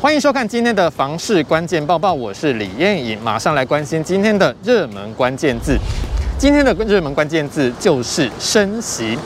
欢迎收看今天的房市关键报报，我是李艳颖，马上来关心今天的热门关键字。今天的热门关键字就是升息。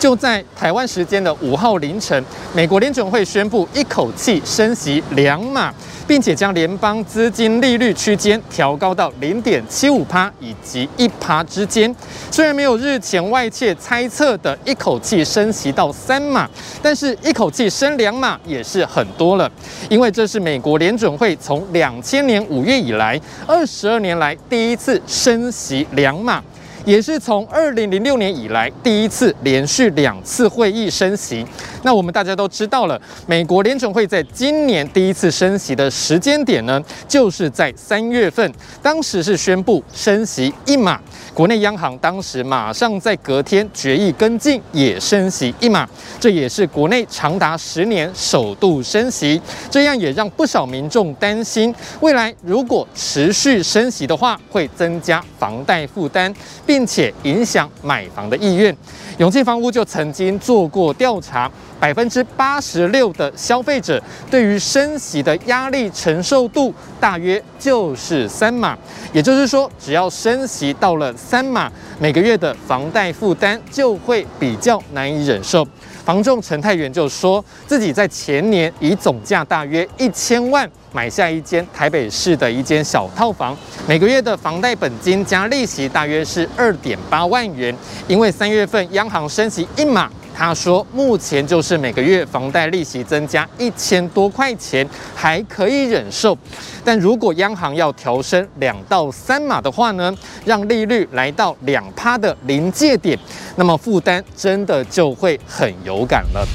就在台湾时间的五号凌晨，美国联准会宣布一口气升息两码，并且将联邦资金利率区间调高到零点七五趴以及一趴之间。虽然没有日前外界猜测的一口气升息到三码，但是一口气升两码也是很多了，因为这是美国联准会从两千年五月以来二十二年来第一次升息两码。也是从二零零六年以来第一次连续两次会议升息。那我们大家都知道了，美国联准会在今年第一次升息的时间点呢，就是在三月份，当时是宣布升息一码。国内央行当时马上在隔天决议跟进，也升息一码。这也是国内长达十年首度升息，这样也让不少民众担心，未来如果持续升息的话，会增加房贷负担。并并且影响买房的意愿。永庆房屋就曾经做过调查，百分之八十六的消费者对于升息的压力承受度大约就是三码，也就是说，只要升息到了三码，每个月的房贷负担就会比较难以忍受。房仲陈泰元就说自己在前年以总价大约一千万买下一间台北市的一间小套房，每个月的房贷本金加利息大约是二点八万元。因为三月份央行升息一码，他说目前就是每个月房贷利息增加一千多块钱还可以忍受，但如果央行要调升两到三码的话呢，让利率来到两趴的临界点。那么负担真的就会很有感了。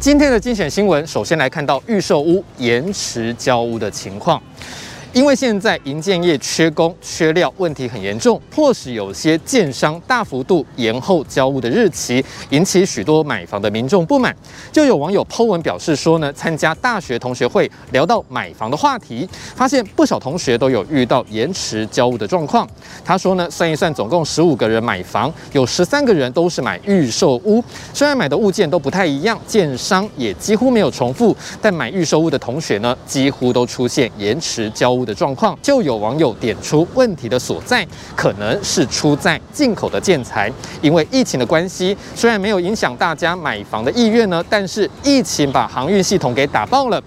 今天的精选新闻，首先来看到预售屋延迟交屋的情况。因为现在营建业缺工缺料问题很严重，迫使有些建商大幅度延后交屋的日期，引起许多买房的民众不满。就有网友 po 文表示说呢，参加大学同学会聊到买房的话题，发现不少同学都有遇到延迟交屋的状况。他说呢，算一算，总共十五个人买房，有十三个人都是买预售屋，虽然买的物件都不太一样，建商也几乎没有重复，但买预售屋的同学呢，几乎都出现延迟交的状况，就有网友点出问题的所在，可能是出在进口的建材。因为疫情的关系，虽然没有影响大家买房的意愿呢，但是疫情把航运系统给打爆了，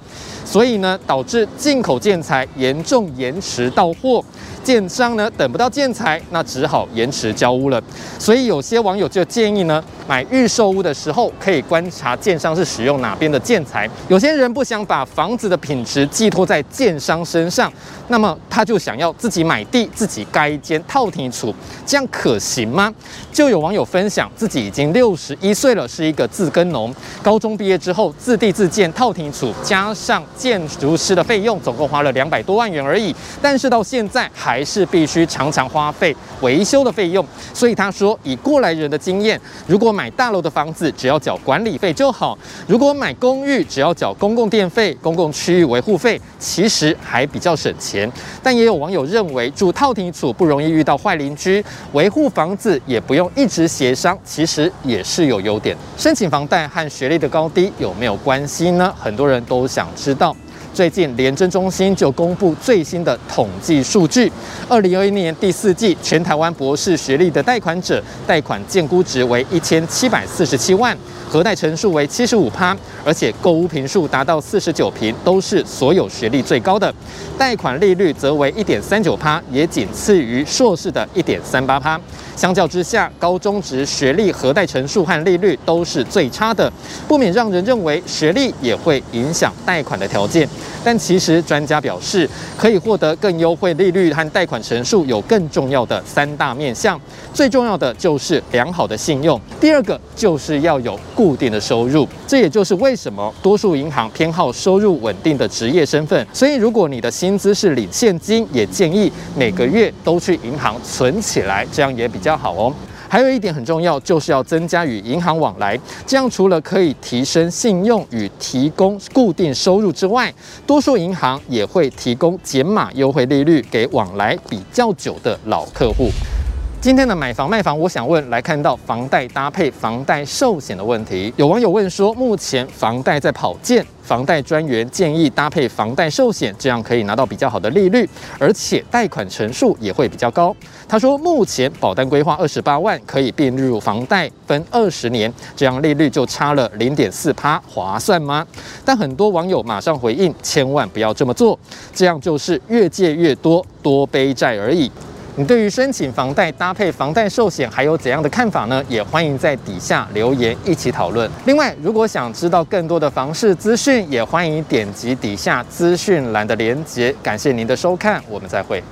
所以呢，导致进口建材严重延迟到货。建商呢，等不到建材，那只好延迟交屋了。所以有些网友就建议呢，买预售屋的时候可以观察建商是使用哪边的建材。有些人不想把房子的品质寄托在建商身上，那么他就想要自己买地，自己盖一间套厅厝，这样可行吗？就有网友分享，自己已经六十一岁了，是一个自耕农，高中毕业之后自地自建套厅厝，加上建筑师的费用，总共花了两百多万元而已。但是到现在还是必须常常花费维修的费用，所以他说，以过来人的经验，如果买大楼的房子，只要缴管理费就好；如果买公寓，只要缴公共电费、公共区域维护费，其实还比较省钱。但也有网友认为，住透天厝不容易遇到坏邻居，维护房子也不用一直协商，其实也是有优点。申请房贷和学历的高低有没有关系呢？很多人都想知道。最近联征中心就公布最新的统计数据，二零二一年第四季全台湾博士学历的贷款者，贷款建估值为一千七百四十七万。核贷成数为七十五趴，而且购屋坪数达到四十九坪，都是所有学历最高的。贷款利率则为一点三九趴，也仅次于硕士的一点三八趴。相较之下，高中职学历核贷成数和利率都是最差的，不免让人认为学历也会影响贷款的条件。但其实专家表示，可以获得更优惠利率和贷款成数有更重要的三大面向，最重要的就是良好的信用，第二个就是要有固定的收入，这也就是为什么多数银行偏好收入稳定的职业身份。所以，如果你的薪资是领现金，也建议每个月都去银行存起来，这样也比较好哦。还有一点很重要，就是要增加与银行往来，这样除了可以提升信用与提供固定收入之外，多数银行也会提供减码优惠利率给往来比较久的老客户。今天的买房卖房，我想问来看到房贷搭配房贷寿险的问题。有网友问说，目前房贷在跑建，房贷专员建议搭配房贷寿险，这样可以拿到比较好的利率，而且贷款成数也会比较高。他说，目前保单规划二十八万可以并入房贷，分二十年，这样利率就差了零点四趴，划算吗？但很多网友马上回应，千万不要这么做，这样就是越借越多，多背债而已。你对于申请房贷搭配房贷寿险还有怎样的看法呢？也欢迎在底下留言一起讨论。另外，如果想知道更多的房市资讯，也欢迎点击底下资讯栏的连结。感谢您的收看，我们再会。